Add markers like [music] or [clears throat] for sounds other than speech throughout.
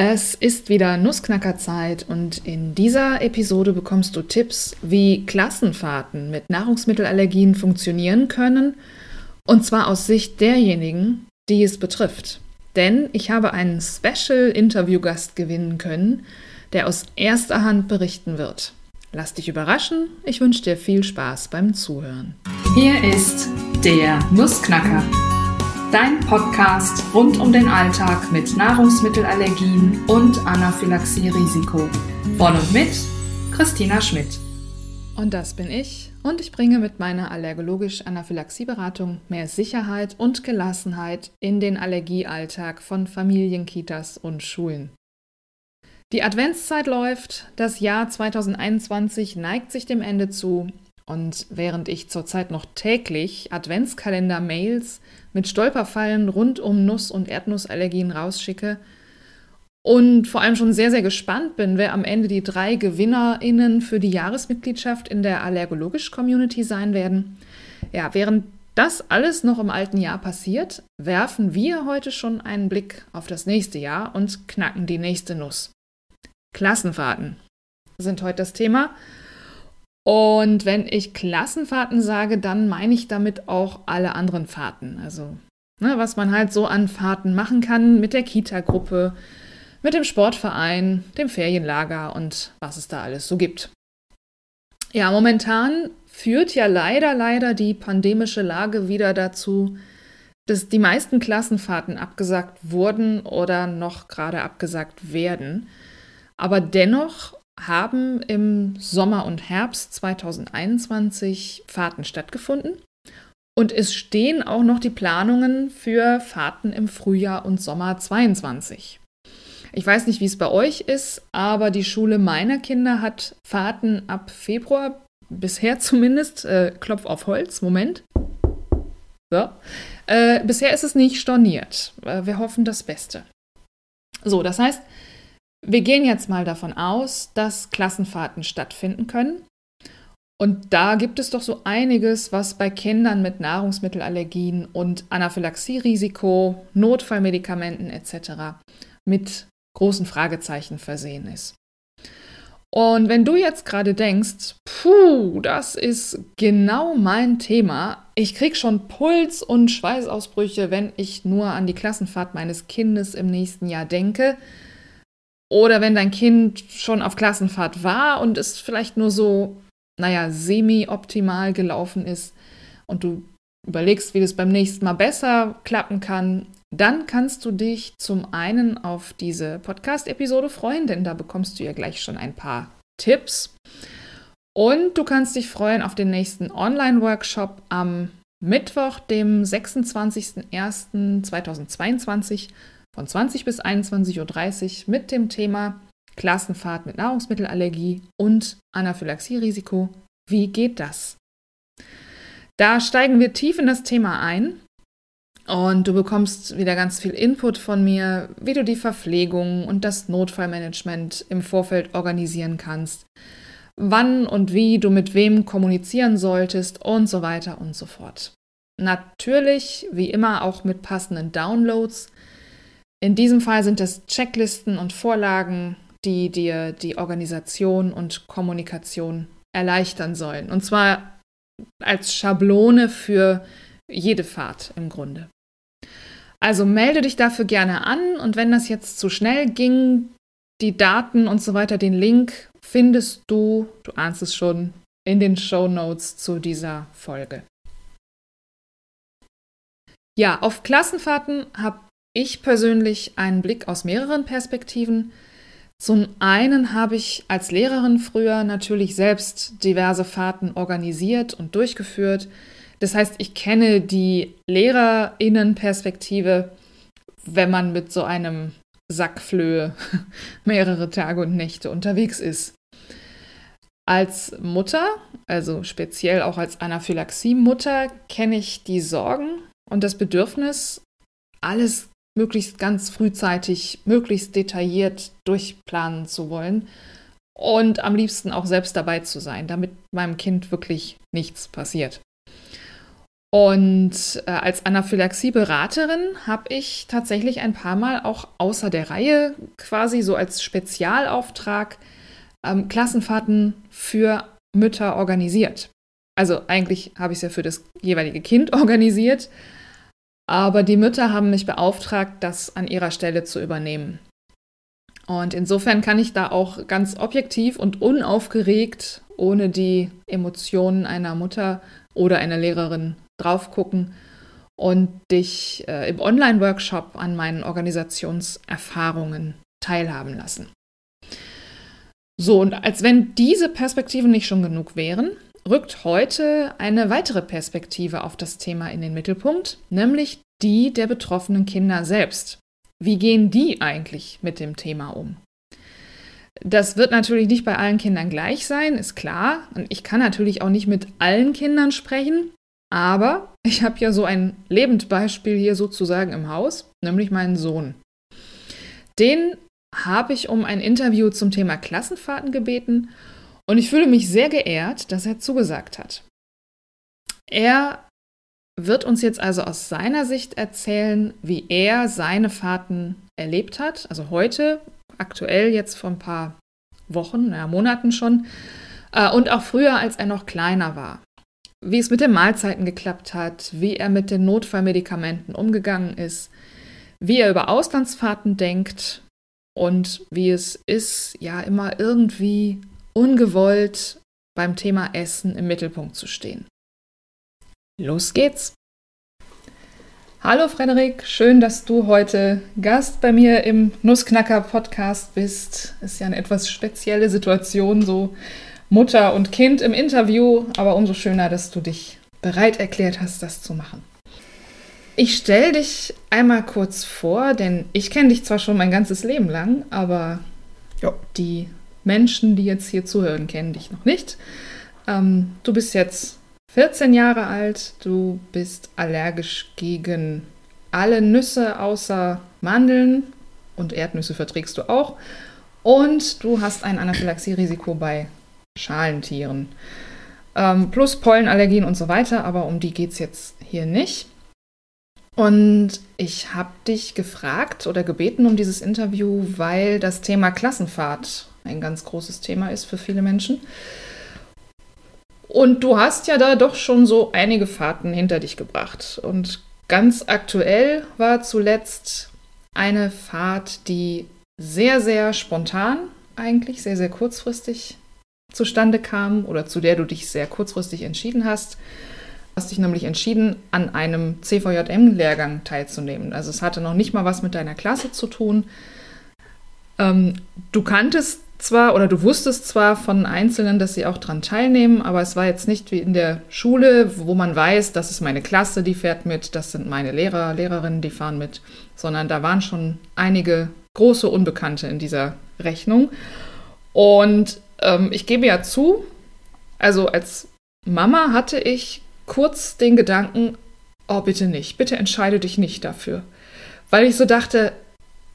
Es ist wieder Nussknackerzeit und in dieser Episode bekommst du Tipps, wie Klassenfahrten mit Nahrungsmittelallergien funktionieren können, und zwar aus Sicht derjenigen, die es betrifft. Denn ich habe einen Special-Interview-Gast gewinnen können, der aus erster Hand berichten wird. Lass dich überraschen, ich wünsche dir viel Spaß beim Zuhören. Hier ist der Nussknacker Dein Podcast rund um den Alltag mit Nahrungsmittelallergien und Anaphylaxie-Risiko. Von und mit Christina Schmidt. Und das bin ich. Und ich bringe mit meiner allergologisch-Anaphylaxie-Beratung mehr Sicherheit und Gelassenheit in den Allergiealltag von Familien, Kitas und Schulen. Die Adventszeit läuft, das Jahr 2021 neigt sich dem Ende zu und während ich zurzeit noch täglich Adventskalender-Mails mit Stolperfallen rund um Nuss- und Erdnussallergien rausschicke und vor allem schon sehr, sehr gespannt bin, wer am Ende die drei GewinnerInnen für die Jahresmitgliedschaft in der Allergologisch-Community sein werden. Ja, während das alles noch im alten Jahr passiert, werfen wir heute schon einen Blick auf das nächste Jahr und knacken die nächste Nuss. Klassenfahrten sind heute das Thema. Und wenn ich Klassenfahrten sage, dann meine ich damit auch alle anderen Fahrten. Also, ne, was man halt so an Fahrten machen kann mit der Kita-Gruppe, mit dem Sportverein, dem Ferienlager und was es da alles so gibt. Ja, momentan führt ja leider, leider die pandemische Lage wieder dazu, dass die meisten Klassenfahrten abgesagt wurden oder noch gerade abgesagt werden. Aber dennoch haben im Sommer und Herbst 2021 Fahrten stattgefunden. Und es stehen auch noch die Planungen für Fahrten im Frühjahr und Sommer 22. Ich weiß nicht, wie es bei euch ist, aber die Schule meiner Kinder hat Fahrten ab Februar, bisher [laughs] zumindest, äh, Klopf auf Holz, Moment. So. Äh, bisher ist es nicht storniert. Äh, wir hoffen das Beste. So, das heißt, wir gehen jetzt mal davon aus, dass Klassenfahrten stattfinden können. Und da gibt es doch so einiges, was bei Kindern mit Nahrungsmittelallergien und Anaphylaxie-Risiko, Notfallmedikamenten etc. mit großen Fragezeichen versehen ist. Und wenn du jetzt gerade denkst, puh, das ist genau mein Thema, ich krieg schon Puls und Schweißausbrüche, wenn ich nur an die Klassenfahrt meines Kindes im nächsten Jahr denke, oder wenn dein Kind schon auf Klassenfahrt war und es vielleicht nur so, naja, semi-optimal gelaufen ist und du überlegst, wie das beim nächsten Mal besser klappen kann, dann kannst du dich zum einen auf diese Podcast-Episode freuen, denn da bekommst du ja gleich schon ein paar Tipps. Und du kannst dich freuen auf den nächsten Online-Workshop am Mittwoch, dem 26.01.2022 von 20 bis 21.30 Uhr mit dem Thema Klassenfahrt mit Nahrungsmittelallergie und Anaphylaxie-Risiko. Wie geht das? Da steigen wir tief in das Thema ein und du bekommst wieder ganz viel Input von mir, wie du die Verpflegung und das Notfallmanagement im Vorfeld organisieren kannst, wann und wie du mit wem kommunizieren solltest und so weiter und so fort. Natürlich, wie immer, auch mit passenden Downloads, in diesem Fall sind es Checklisten und Vorlagen, die dir die Organisation und Kommunikation erleichtern sollen. Und zwar als Schablone für jede Fahrt im Grunde. Also melde dich dafür gerne an und wenn das jetzt zu schnell ging, die Daten und so weiter, den Link findest du, du ahnst es schon, in den Show Notes zu dieser Folge. Ja, auf Klassenfahrten habe ich persönlich einen Blick aus mehreren Perspektiven. Zum einen habe ich als Lehrerin früher natürlich selbst diverse Fahrten organisiert und durchgeführt. Das heißt, ich kenne die Lehrerinnenperspektive, wenn man mit so einem Sackflöhe [laughs] mehrere Tage und Nächte unterwegs ist. Als Mutter, also speziell auch als Anaphylaxie-Mutter, kenne ich die Sorgen und das Bedürfnis, alles möglichst ganz frühzeitig, möglichst detailliert durchplanen zu wollen und am liebsten auch selbst dabei zu sein, damit meinem Kind wirklich nichts passiert. Und äh, als Anaphylaxie-Beraterin habe ich tatsächlich ein paar Mal auch außer der Reihe quasi so als Spezialauftrag ähm, Klassenfahrten für Mütter organisiert. Also eigentlich habe ich es ja für das jeweilige Kind [laughs] organisiert, aber die Mütter haben mich beauftragt, das an ihrer Stelle zu übernehmen. Und insofern kann ich da auch ganz objektiv und unaufgeregt, ohne die Emotionen einer Mutter oder einer Lehrerin drauf gucken und dich äh, im Online-Workshop an meinen Organisationserfahrungen teilhaben lassen. So, und als wenn diese Perspektiven nicht schon genug wären, rückt heute eine weitere Perspektive auf das Thema in den Mittelpunkt, nämlich die der betroffenen Kinder selbst. Wie gehen die eigentlich mit dem Thema um? Das wird natürlich nicht bei allen Kindern gleich sein, ist klar. Und ich kann natürlich auch nicht mit allen Kindern sprechen. Aber ich habe ja so ein Lebendbeispiel hier sozusagen im Haus, nämlich meinen Sohn. Den habe ich um ein Interview zum Thema Klassenfahrten gebeten und ich fühle mich sehr geehrt, dass er zugesagt hat. Er wird uns jetzt also aus seiner Sicht erzählen, wie er seine Fahrten erlebt hat, also heute, aktuell jetzt vor ein paar Wochen, ja, Monaten schon, äh, und auch früher, als er noch kleiner war. Wie es mit den Mahlzeiten geklappt hat, wie er mit den Notfallmedikamenten umgegangen ist, wie er über Auslandsfahrten denkt und wie es ist, ja immer irgendwie ungewollt beim Thema Essen im Mittelpunkt zu stehen. Los geht's! Hallo Frederik, schön, dass du heute Gast bei mir im Nussknacker Podcast bist. Ist ja eine etwas spezielle Situation, so Mutter und Kind im Interview, aber umso schöner, dass du dich bereit erklärt hast, das zu machen. Ich stelle dich einmal kurz vor, denn ich kenne dich zwar schon mein ganzes Leben lang, aber jo, die Menschen, die jetzt hier zuhören, kennen dich noch nicht. Ähm, du bist jetzt 14 Jahre alt, du bist allergisch gegen alle Nüsse außer Mandeln und Erdnüsse verträgst du auch. Und du hast ein Anaphylaxie-Risiko bei Schalentieren. Ähm, plus Pollenallergien und so weiter, aber um die geht es jetzt hier nicht. Und ich habe dich gefragt oder gebeten um dieses Interview, weil das Thema Klassenfahrt ein ganz großes Thema ist für viele Menschen. Und du hast ja da doch schon so einige Fahrten hinter dich gebracht. Und ganz aktuell war zuletzt eine Fahrt, die sehr, sehr spontan eigentlich, sehr, sehr kurzfristig zustande kam oder zu der du dich sehr kurzfristig entschieden hast. Du hast dich nämlich entschieden, an einem CVJM-Lehrgang teilzunehmen. Also es hatte noch nicht mal was mit deiner Klasse zu tun. Ähm, du kanntest zwar oder du wusstest zwar von Einzelnen, dass sie auch daran teilnehmen, aber es war jetzt nicht wie in der Schule, wo man weiß, das ist meine Klasse, die fährt mit, das sind meine Lehrer, Lehrerinnen, die fahren mit, sondern da waren schon einige große Unbekannte in dieser Rechnung. Und ähm, ich gebe ja zu, also als Mama hatte ich kurz den Gedanken, oh bitte nicht, bitte entscheide dich nicht dafür. Weil ich so dachte,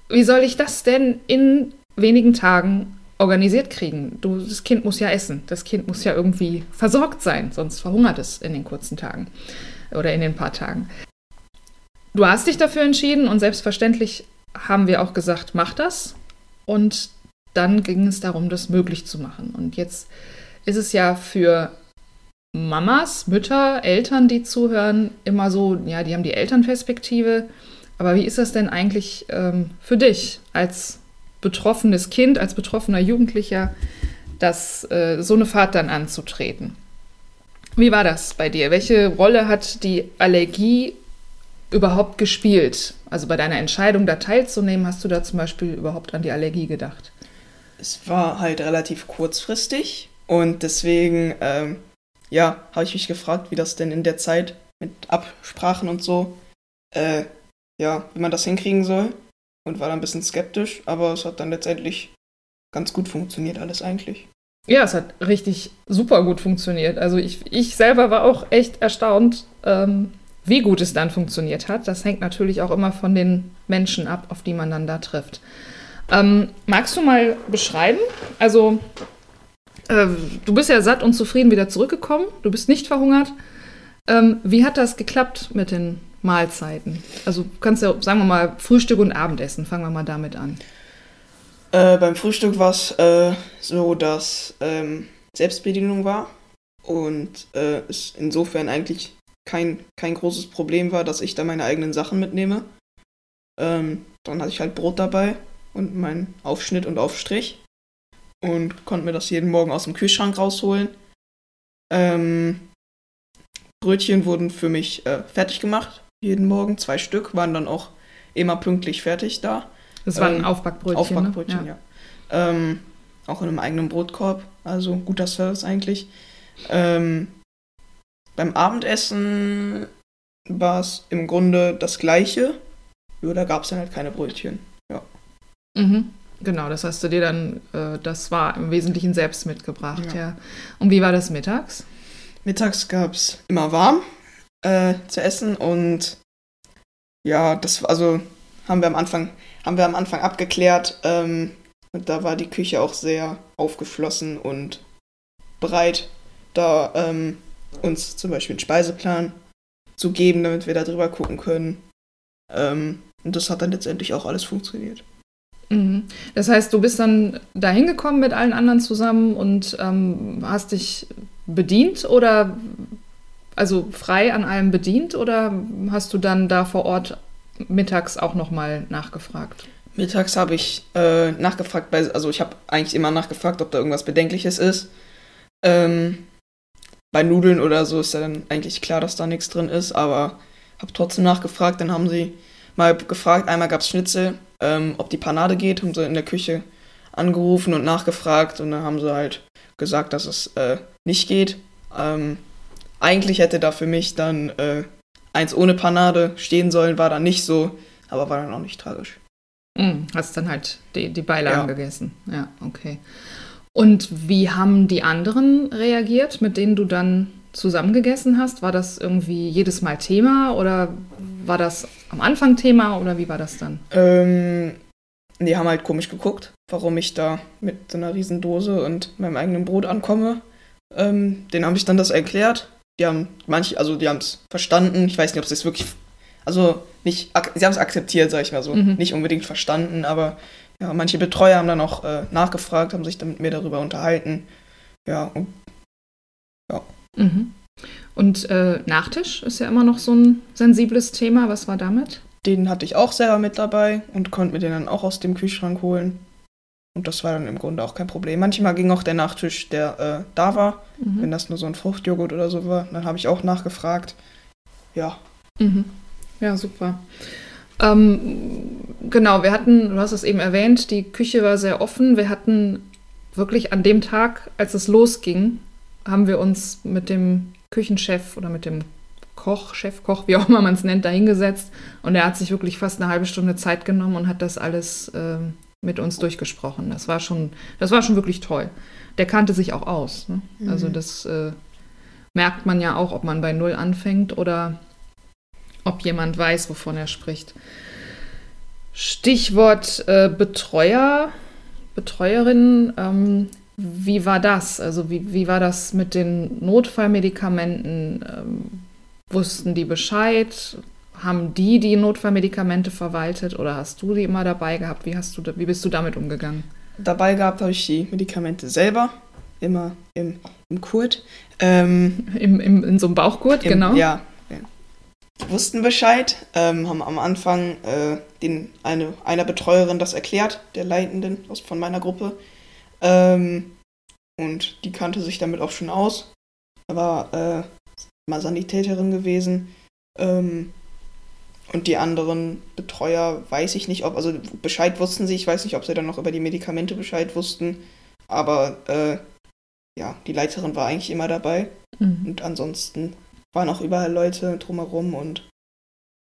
wie soll ich das denn in wenigen Tagen organisiert kriegen? Du, das Kind muss ja essen, das Kind muss ja irgendwie versorgt sein, sonst verhungert es in den kurzen Tagen oder in den paar Tagen. Du hast dich dafür entschieden und selbstverständlich haben wir auch gesagt, mach das. Und dann ging es darum, das möglich zu machen. Und jetzt ist es ja für Mamas, Mütter, Eltern, die zuhören, immer so, ja, die haben die Elternperspektive. Aber wie ist das denn eigentlich ähm, für dich als betroffenes Kind, als betroffener Jugendlicher, das, äh, so eine Fahrt dann anzutreten? Wie war das bei dir? Welche Rolle hat die Allergie überhaupt gespielt? Also bei deiner Entscheidung, da teilzunehmen, hast du da zum Beispiel überhaupt an die Allergie gedacht? es war halt relativ kurzfristig und deswegen, ähm, ja, habe ich mich gefragt, wie das denn in der Zeit mit Absprachen und so, äh, ja, wie man das hinkriegen soll und war dann ein bisschen skeptisch, aber es hat dann letztendlich ganz gut funktioniert alles eigentlich. Ja, es hat richtig super gut funktioniert. Also ich, ich selber war auch echt erstaunt, ähm, wie gut es dann funktioniert hat. Das hängt natürlich auch immer von den Menschen ab, auf die man dann da trifft. Ähm, magst du mal beschreiben? Also, äh, du bist ja satt und zufrieden wieder zurückgekommen. Du bist nicht verhungert. Ähm, wie hat das geklappt mit den Mahlzeiten? Also kannst du, sagen wir mal, Frühstück und Abendessen, fangen wir mal damit an. Äh, beim Frühstück war es äh, so, dass ähm, Selbstbedienung war und äh, es insofern eigentlich kein, kein großes Problem war, dass ich da meine eigenen Sachen mitnehme. Ähm, dann hatte ich halt Brot dabei und meinen Aufschnitt und Aufstrich und konnte mir das jeden Morgen aus dem Kühlschrank rausholen. Ähm, Brötchen wurden für mich äh, fertig gemacht, jeden Morgen, zwei Stück, waren dann auch immer pünktlich fertig da. Das waren ähm, Aufbackbrötchen. Aufbackbrötchen, ne? ja. ja. Ähm, auch in einem eigenen Brotkorb, also guter Service eigentlich. Ähm, beim Abendessen war es im Grunde das gleiche, nur da gab es dann halt keine Brötchen. Ja. Mhm. Genau, das hast du dir dann, äh, das war im Wesentlichen selbst mitgebracht, ja. ja. Und wie war das mittags? Mittags gab es immer warm äh, zu essen und ja, das also haben wir am Anfang, haben wir am Anfang abgeklärt. Ähm, und da war die Küche auch sehr aufgeschlossen und bereit, da ähm, uns zum Beispiel einen Speiseplan zu geben, damit wir da drüber gucken können. Ähm, und das hat dann letztendlich auch alles funktioniert. Mhm. Das heißt, du bist dann da hingekommen mit allen anderen zusammen und ähm, hast dich bedient oder also frei an allem bedient oder hast du dann da vor Ort mittags auch nochmal nachgefragt? Mittags habe ich äh, nachgefragt, bei, also ich habe eigentlich immer nachgefragt, ob da irgendwas Bedenkliches ist. Ähm, bei Nudeln oder so ist ja dann eigentlich klar, dass da nichts drin ist, aber habe trotzdem nachgefragt. Dann haben sie mal gefragt, einmal gab es Schnitzel, ähm, ob die Panade geht, haben sie in der Küche angerufen und nachgefragt und dann haben sie halt gesagt, dass es äh, nicht geht. Ähm, eigentlich hätte da für mich dann äh, eins ohne Panade stehen sollen, war dann nicht so, aber war dann auch nicht tragisch. Mm, hast dann halt die, die Beilagen ja. gegessen. Ja, okay. Und wie haben die anderen reagiert, mit denen du dann zusammengegessen hast? War das irgendwie jedes Mal Thema oder war das am Anfang Thema oder wie war das dann? Ähm, die haben halt komisch geguckt, warum ich da mit so einer riesen Dose und meinem eigenen Brot ankomme. Ähm, denen habe ich dann das erklärt. Die haben manche, also die haben es verstanden. Ich weiß nicht, ob sie es wirklich, also nicht, sie haben es akzeptiert, sag ich mal so. Mhm. Nicht unbedingt verstanden, aber ja, manche Betreuer haben dann auch äh, nachgefragt, haben sich dann mit mir darüber unterhalten. Ja, und ja. Mhm. Und äh, Nachtisch ist ja immer noch so ein sensibles Thema. Was war damit? Den hatte ich auch selber mit dabei und konnte mir den dann auch aus dem Kühlschrank holen. Und das war dann im Grunde auch kein Problem. Manchmal ging auch der Nachtisch, der äh, da war, mhm. wenn das nur so ein Fruchtjoghurt oder so war. Dann habe ich auch nachgefragt. Ja. Mhm. Ja, super. Ähm, genau, wir hatten, du hast es eben erwähnt, die Küche war sehr offen. Wir hatten wirklich an dem Tag, als es losging, haben wir uns mit dem Küchenchef oder mit dem Koch, Chefkoch, wie auch immer man es nennt, dahingesetzt. Und er hat sich wirklich fast eine halbe Stunde Zeit genommen und hat das alles äh, mit uns durchgesprochen. Das war schon, das war schon wirklich toll. Der kannte sich auch aus. Ne? Mhm. Also das äh, merkt man ja auch, ob man bei Null anfängt oder ob jemand weiß, wovon er spricht. Stichwort äh, Betreuer, Betreuerinnen. Ähm, wie war das? Also wie, wie war das mit den Notfallmedikamenten? Ähm, wussten die Bescheid? Haben die die Notfallmedikamente verwaltet oder hast du die immer dabei gehabt? Wie, hast du, wie bist du damit umgegangen? Dabei gehabt habe ich die Medikamente selber, immer im, im Kurt. Ähm, [laughs] Im, im, in so einem Bauchgurt, im, genau. Ja, wussten Bescheid, ähm, haben am Anfang äh, den, eine, einer Betreuerin das erklärt, der Leitenden aus, von meiner Gruppe. Ähm, und die kannte sich damit auch schon aus. war äh, mal Sanitäterin gewesen. Ähm, und die anderen Betreuer weiß ich nicht, ob, also Bescheid wussten sie, ich weiß nicht, ob sie dann noch über die Medikamente Bescheid wussten. Aber äh, ja, die Leiterin war eigentlich immer dabei. Mhm. Und ansonsten waren auch überall Leute drumherum und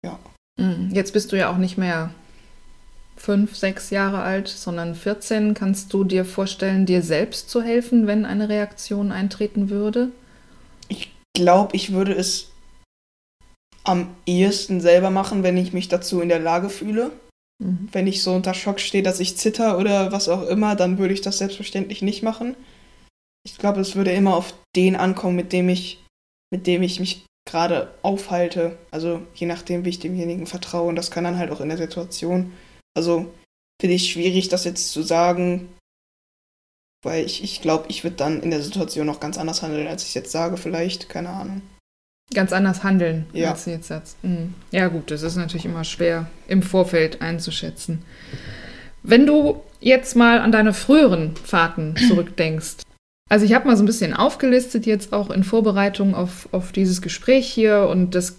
ja. Mhm. Jetzt bist du ja auch nicht mehr fünf, sechs Jahre alt, sondern 14. Kannst du dir vorstellen, dir selbst zu helfen, wenn eine Reaktion eintreten würde? Ich glaube, ich würde es am ehesten selber machen, wenn ich mich dazu in der Lage fühle. Mhm. Wenn ich so unter Schock stehe, dass ich zitter oder was auch immer, dann würde ich das selbstverständlich nicht machen. Ich glaube, es würde immer auf den ankommen, mit dem ich mit dem ich mich gerade aufhalte. Also je nachdem, wie ich demjenigen vertraue. Und das kann dann halt auch in der Situation. Also finde ich schwierig, das jetzt zu sagen, weil ich, ich glaube, ich würde dann in der Situation noch ganz anders handeln, als ich es jetzt sage, vielleicht. Keine Ahnung. Ganz anders handeln, Ja. als jetzt sagst. Mhm. Ja, gut, das ist natürlich immer schwer im Vorfeld einzuschätzen. Wenn du jetzt mal an deine früheren Fahrten [clears throat] zurückdenkst, also ich habe mal so ein bisschen aufgelistet jetzt auch in Vorbereitung auf, auf dieses Gespräch hier und das,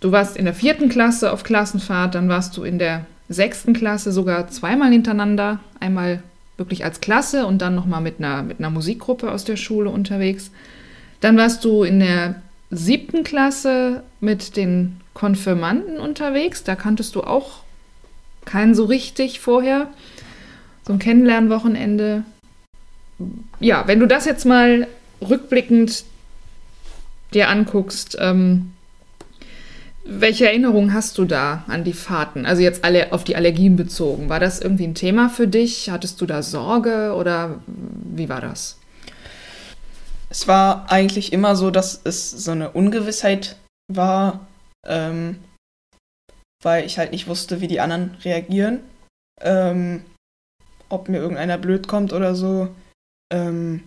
du warst in der vierten Klasse auf Klassenfahrt, dann warst du in der sechsten Klasse sogar zweimal hintereinander, einmal wirklich als Klasse und dann nochmal mit einer, mit einer Musikgruppe aus der Schule unterwegs. Dann warst du in der siebten Klasse mit den Konfirmanden unterwegs. Da kanntest du auch keinen so richtig vorher. So ein Kennenlernwochenende. Ja, wenn du das jetzt mal rückblickend dir anguckst, ähm, welche Erinnerungen hast du da an die Fahrten? Also jetzt alle auf die Allergien bezogen. War das irgendwie ein Thema für dich? Hattest du da Sorge oder wie war das? Es war eigentlich immer so, dass es so eine Ungewissheit war, ähm, weil ich halt nicht wusste, wie die anderen reagieren. Ähm, ob mir irgendeiner blöd kommt oder so. Ähm,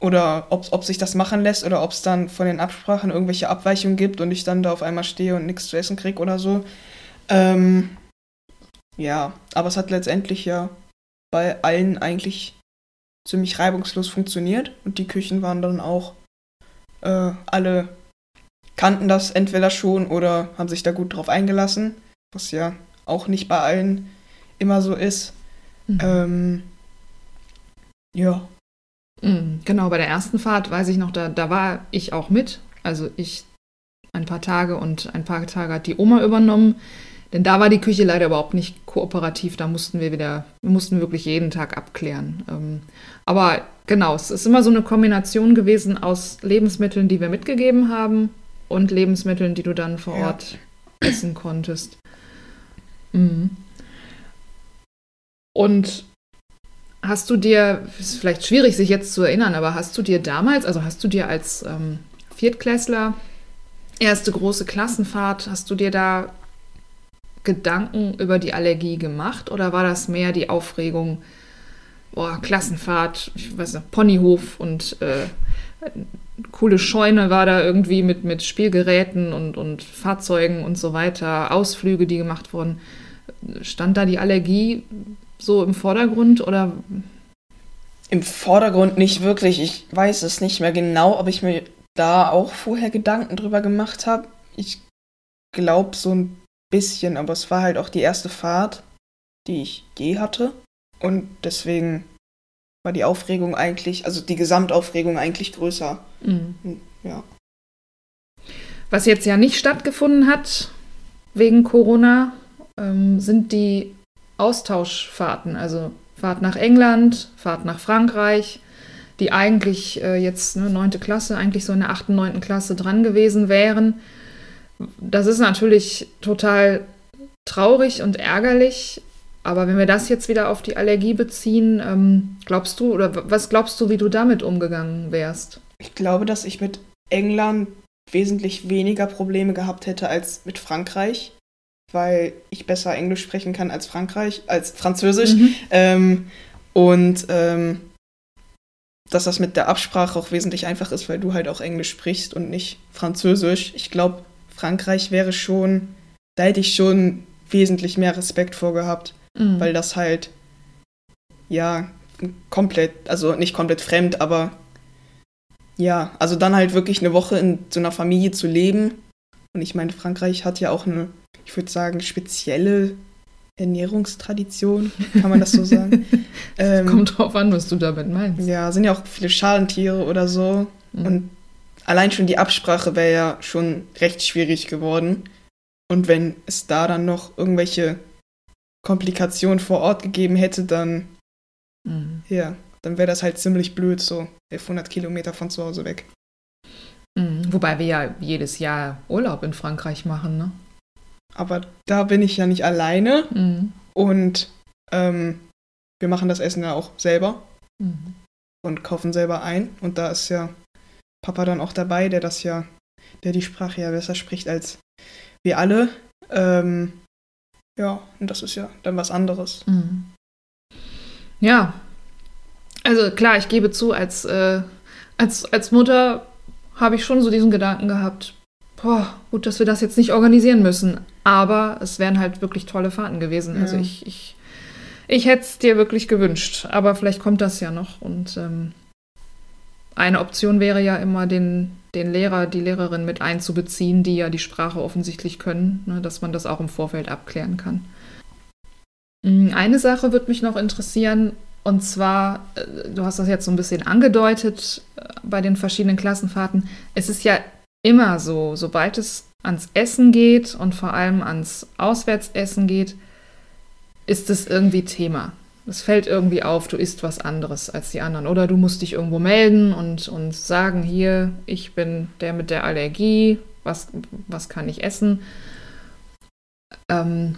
oder ob, ob sich das machen lässt oder ob es dann von den Absprachen irgendwelche Abweichungen gibt und ich dann da auf einmal stehe und nichts zu essen kriege oder so. Ähm, ja, aber es hat letztendlich ja bei allen eigentlich ziemlich reibungslos funktioniert und die Küchen waren dann auch äh, alle kannten das entweder schon oder haben sich da gut drauf eingelassen, was ja auch nicht bei allen immer so ist. Ähm, ja, Mm, Genau, bei der ersten Fahrt weiß ich noch, da, da war ich auch mit. Also ich ein paar Tage und ein paar Tage hat die Oma übernommen. Denn da war die Küche leider überhaupt nicht kooperativ. Da mussten wir wieder, wir mussten wirklich jeden Tag abklären. Ähm, aber genau, es ist immer so eine Kombination gewesen aus Lebensmitteln, die wir mitgegeben haben und Lebensmitteln, die du dann vor Ja. Ort essen konntest. Mhm. Und Hast du dir, ist vielleicht schwierig sich jetzt zu erinnern, aber hast du dir damals, also hast du dir als ähm, Viertklässler erste große Klassenfahrt, hast du dir da Gedanken über die Allergie gemacht oder war das mehr die Aufregung, boah, Klassenfahrt, ich weiß nicht, Ponyhof und äh, coole Scheune war da irgendwie mit, mit Spielgeräten und, und Fahrzeugen und so weiter, Ausflüge, die gemacht wurden. Stand da die Allergie so im Vordergrund oder Im Vordergrund nicht wirklich. Ich weiß es nicht mehr genau, ob ich mir da auch vorher Gedanken drüber gemacht habe. Ich glaube so ein bisschen, aber es war halt auch die erste Fahrt, die ich je hatte. Und deswegen war die Aufregung eigentlich, also die Gesamtaufregung eigentlich größer. Mhm. Ja. Was jetzt ja nicht stattgefunden hat wegen Corona, ähm, sind die Austauschfahrten, also Fahrt nach England, Fahrt nach Frankreich, die eigentlich äh, jetzt ne, 9. Klasse, eigentlich so in der 8., 9. Klasse dran gewesen wären. Das ist natürlich total traurig und ärgerlich, aber wenn wir das jetzt wieder auf die Allergie beziehen, ähm, glaubst du, oder was glaubst du, wie du damit umgegangen wärst? Ich glaube, dass ich mit England wesentlich weniger Probleme gehabt hätte als mit Frankreich, weil ich besser Englisch sprechen kann als Frankreich, als Französisch. Mhm. Ähm, und ähm, dass das mit der Absprache auch wesentlich einfach ist, weil du halt auch Englisch sprichst und nicht Französisch. Ich glaube, Frankreich wäre schon, da hätte ich schon wesentlich mehr Respekt vor gehabt, Mhm. weil das halt, ja, komplett, also nicht komplett fremd, aber ja, also dann halt wirklich eine Woche in so einer Familie zu leben. Und ich meine, Frankreich hat ja auch eine, ich würde sagen, spezielle Ernährungstradition, kann man das so sagen? [laughs] ähm, Kommt drauf an, was du damit meinst. ja, sind ja auch viele Schalentiere oder so. Mhm. Und allein schon die Absprache wäre ja schon recht schwierig geworden. Und wenn es da dann noch irgendwelche Komplikationen vor Ort gegeben hätte, dann, Mhm. ja, dann wäre das halt ziemlich blöd, so 1100 Kilometer von zu Hause weg. Mhm. Wobei wir ja jedes Jahr Urlaub in Frankreich machen, ne? Aber da bin ich ja nicht alleine Mhm. und ähm, wir machen das Essen ja auch selber Mhm. und kaufen selber ein. Und da ist ja Papa dann auch dabei, der das ja der die Sprache ja besser spricht als wir alle. Ähm, ja, und das ist ja dann was anderes. Mhm. Ja, also klar, ich gebe zu, als, äh, als, als Mutter habe ich schon so diesen Gedanken gehabt, boah, gut, dass wir das jetzt nicht organisieren müssen. Aber es wären halt wirklich tolle Fahrten gewesen. Also Ja. ich, ich, ich hätte es dir wirklich gewünscht. Aber vielleicht kommt das ja noch. Und ähm, eine Option wäre ja immer, den, den Lehrer, die Lehrerin mit einzubeziehen, die ja die Sprache offensichtlich können, ne, dass man das auch im Vorfeld abklären kann. Mm, Eine Sache würde mich noch interessieren, und zwar, äh, du hast das jetzt so ein bisschen angedeutet äh, bei den verschiedenen Klassenfahrten. Es ist ja immer so, sobald es ans Essen geht und vor allem ans Auswärtsessen geht, ist es irgendwie Thema. Es fällt irgendwie auf, du isst was anderes als die anderen. Oder du musst dich irgendwo melden und, und sagen, hier, ich bin der mit der Allergie, was, was kann ich essen? Ähm,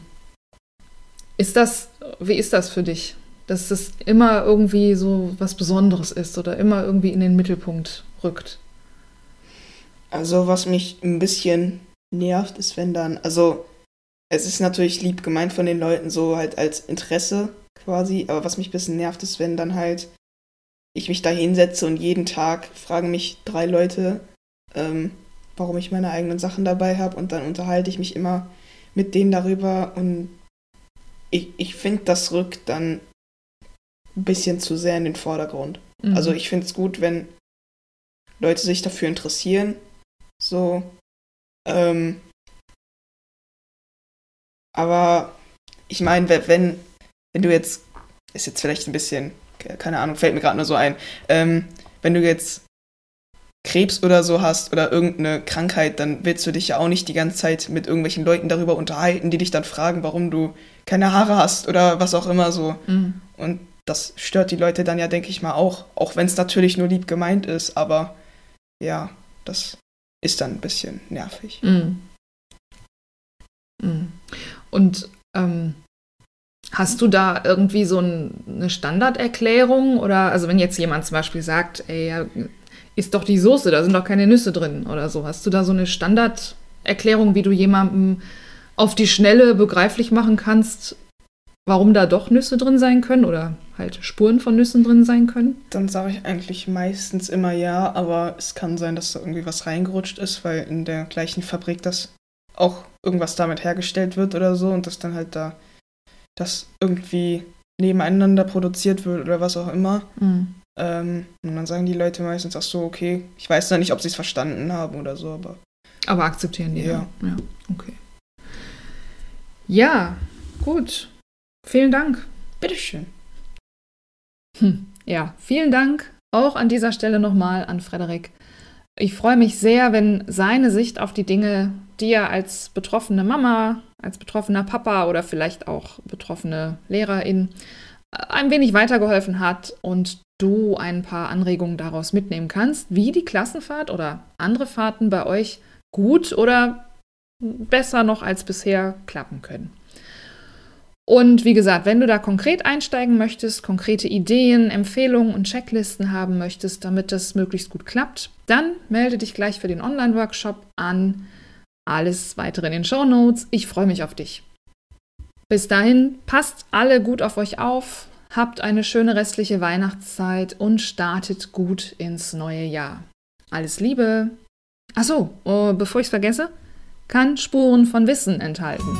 ist das, wie ist das für dich? Dass es immer irgendwie so was Besonderes ist oder immer irgendwie in den Mittelpunkt rückt? Also, was mich ein bisschen nervt, ist, wenn dann, also, es ist natürlich lieb gemeint von den Leuten, so halt als Interesse quasi, aber was mich ein bisschen nervt, ist, wenn dann halt ich mich da hinsetze und jeden Tag fragen mich drei Leute, ähm, warum ich meine eigenen Sachen dabei habe und dann unterhalte ich mich immer mit denen darüber und ich, ich finde, das rückt dann ein bisschen zu sehr in den Vordergrund. Mhm. Also ich finde es gut, wenn Leute sich dafür interessieren. So. Ähm, aber ich meine, wenn, wenn du jetzt, ist jetzt vielleicht ein bisschen, keine Ahnung, fällt mir gerade nur so ein, ähm, wenn du jetzt Krebs oder so hast oder irgendeine Krankheit, dann willst du dich ja auch nicht die ganze Zeit mit irgendwelchen Leuten darüber unterhalten, die dich dann fragen, warum du keine Haare hast oder was auch immer so. Mhm. Und das stört die Leute dann ja, denke ich mal, auch. Auch wenn es natürlich nur lieb gemeint ist, aber ja, das ist dann ein bisschen nervig. Mhm. Mhm. Und ähm, hast du da irgendwie so ein, eine Standarderklärung? Oder, also wenn jetzt jemand zum Beispiel sagt, ey, ja, ist doch die Soße, da sind doch keine Nüsse drin oder so. Hast du da so eine Standarderklärung, wie du jemandem auf die Schnelle begreiflich machen kannst, warum da doch Nüsse drin sein können oder halt Spuren von Nüssen drin sein können? Dann sage ich eigentlich meistens immer ja, aber es kann sein, dass da irgendwie was reingerutscht ist, weil in der gleichen Fabrik das auch irgendwas damit hergestellt wird oder so und das dann halt da das irgendwie nebeneinander produziert wird oder was auch immer. Mhm. Ähm, und dann sagen die Leute meistens, ach so, okay, ich weiß noch nicht, ob sie es verstanden haben oder so, aber Aber akzeptieren die. Ja. Ja, okay. Ja, gut. Vielen Dank. bitteschön. Hm. Ja, vielen Dank auch an dieser Stelle nochmal an Frederik. Ich freue mich sehr, wenn seine Sicht auf die Dinge dir als betroffene Mama, als betroffener Papa oder vielleicht auch betroffene Lehrerin äh, ein wenig weitergeholfen hat und du ein paar Anregungen daraus mitnehmen kannst, wie die Klassenfahrt oder andere Fahrten bei euch gut oder besser noch als bisher klappen können. Und wie gesagt, wenn du da konkret einsteigen möchtest, konkrete Ideen, Empfehlungen und Checklisten haben möchtest, damit das möglichst gut klappt, dann melde dich gleich für den Online-Workshop an. Alles weitere in den Show Notes. Ich freue mich auf dich. Bis dahin, passt alle gut auf euch auf, habt eine schöne restliche Weihnachtszeit und startet gut ins neue Jahr. Alles Liebe. Achso, oh, bevor ich es vergesse, kann Spuren von Wissen enthalten.